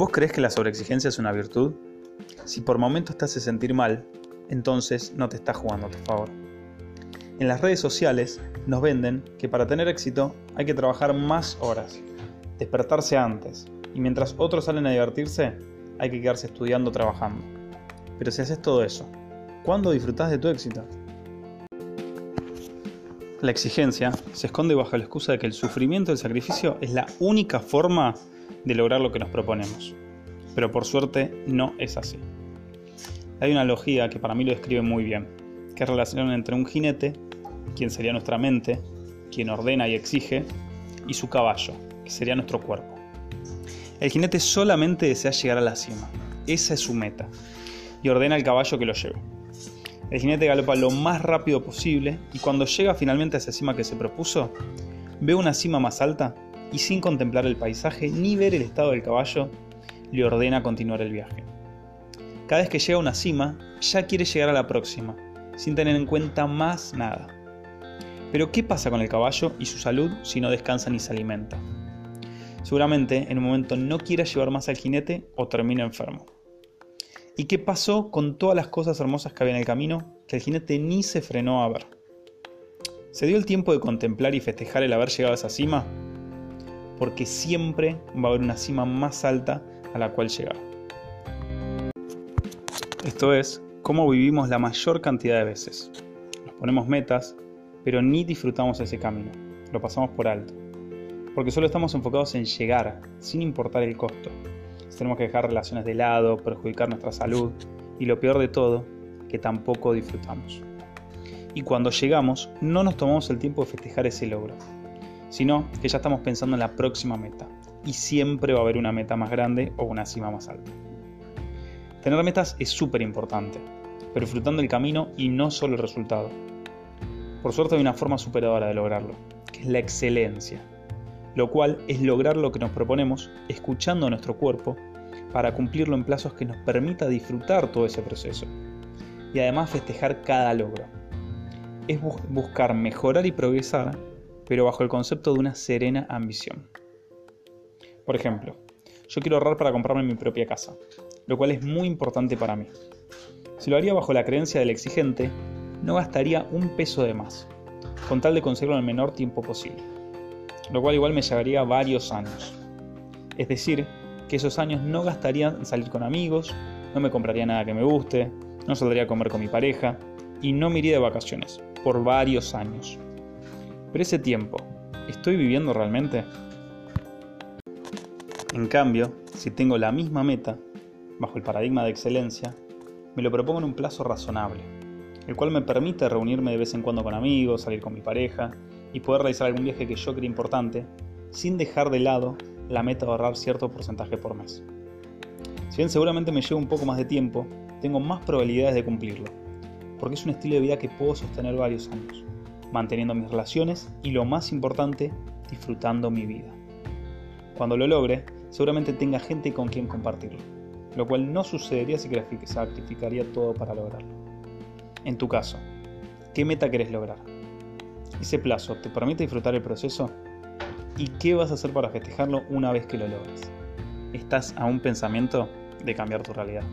¿Vos crees que la sobreexigencia es una virtud? Si por momentos te hace sentir mal, entonces no te está jugando a tu favor. En las redes sociales nos venden que para tener éxito hay que trabajar más horas, despertarse antes, y mientras otros salen a divertirse, hay que quedarse estudiando trabajando. Pero si haces todo eso, ¿cuándo disfrutás de tu éxito? La exigencia se esconde bajo la excusa de que el sufrimiento y el sacrificio es la única forma de lograr lo que nos proponemos. Pero por suerte no es así. Hay una analogía que para mí lo describe muy bien, que es relación entre un jinete, quien sería nuestra mente, quien ordena y exige, y su caballo, que sería nuestro cuerpo. El jinete solamente desea llegar a la cima, esa es su meta, y ordena al caballo que lo lleve. El jinete galopa lo más rápido posible y cuando llega finalmente a esa cima que se propuso, ve una cima más alta y sin contemplar el paisaje ni ver el estado del caballo, le ordena continuar el viaje. Cada vez que llega a una cima, ya quiere llegar a la próxima, sin tener en cuenta más nada. Pero ¿qué pasa con el caballo y su salud si no descansa ni se alimenta? Seguramente en un momento no quiera llevar más al jinete o termina enfermo. ¿Y qué pasó con todas las cosas hermosas que había en el camino que el jinete ni se frenó a ver? ¿Se dio el tiempo de contemplar y festejar el haber llegado a esa cima? Porque siempre va a haber una cima más alta a la cual llegar. Esto es cómo vivimos la mayor cantidad de veces. Nos ponemos metas, pero ni disfrutamos ese camino. Lo pasamos por alto. Porque solo estamos enfocados en llegar, sin importar el costo tenemos que dejar relaciones de lado, perjudicar nuestra salud y lo peor de todo, que tampoco disfrutamos. Y cuando llegamos, no nos tomamos el tiempo de festejar ese logro, sino que ya estamos pensando en la próxima meta. Y siempre va a haber una meta más grande o una cima más alta. Tener metas es súper importante, pero disfrutando el camino y no solo el resultado. Por suerte hay una forma superadora de lograrlo, que es la excelencia, lo cual es lograr lo que nos proponemos escuchando a nuestro cuerpo para cumplirlo en plazos que nos permita disfrutar todo ese proceso y además festejar cada logro. Es buscar mejorar y progresar, pero bajo el concepto de una serena ambición. Por ejemplo, yo quiero ahorrar para comprarme mi propia casa, lo cual es muy importante para mí. Si lo haría bajo la creencia del exigente, no gastaría un peso de más, con tal de conseguirlo en el menor tiempo posible, lo cual igual me llevaría varios años. Es decir, que esos años no gastaría en salir con amigos, no me compraría nada que me guste, no saldría a comer con mi pareja y no me iría de vacaciones por varios años. Pero ese tiempo, ¿estoy viviendo realmente? En cambio, si tengo la misma meta, bajo el paradigma de excelencia, me lo propongo en un plazo razonable, el cual me permite reunirme de vez en cuando con amigos, salir con mi pareja y poder realizar algún viaje que yo crea importante, sin dejar de lado la meta de ahorrar cierto porcentaje por mes. Si bien seguramente me lleva un poco más de tiempo, tengo más probabilidades de cumplirlo, porque es un estilo de vida que puedo sostener varios años, manteniendo mis relaciones y lo más importante, disfrutando mi vida. Cuando lo logre, seguramente tenga gente con quien compartirlo, lo cual no sucedería si sacrificaría todo para lograrlo. En tu caso, ¿qué meta querés lograr? ¿Ese plazo te permite disfrutar el proceso? ¿Y qué vas a hacer para festejarlo una vez que lo logres? Estás a un pensamiento de cambiar tu realidad.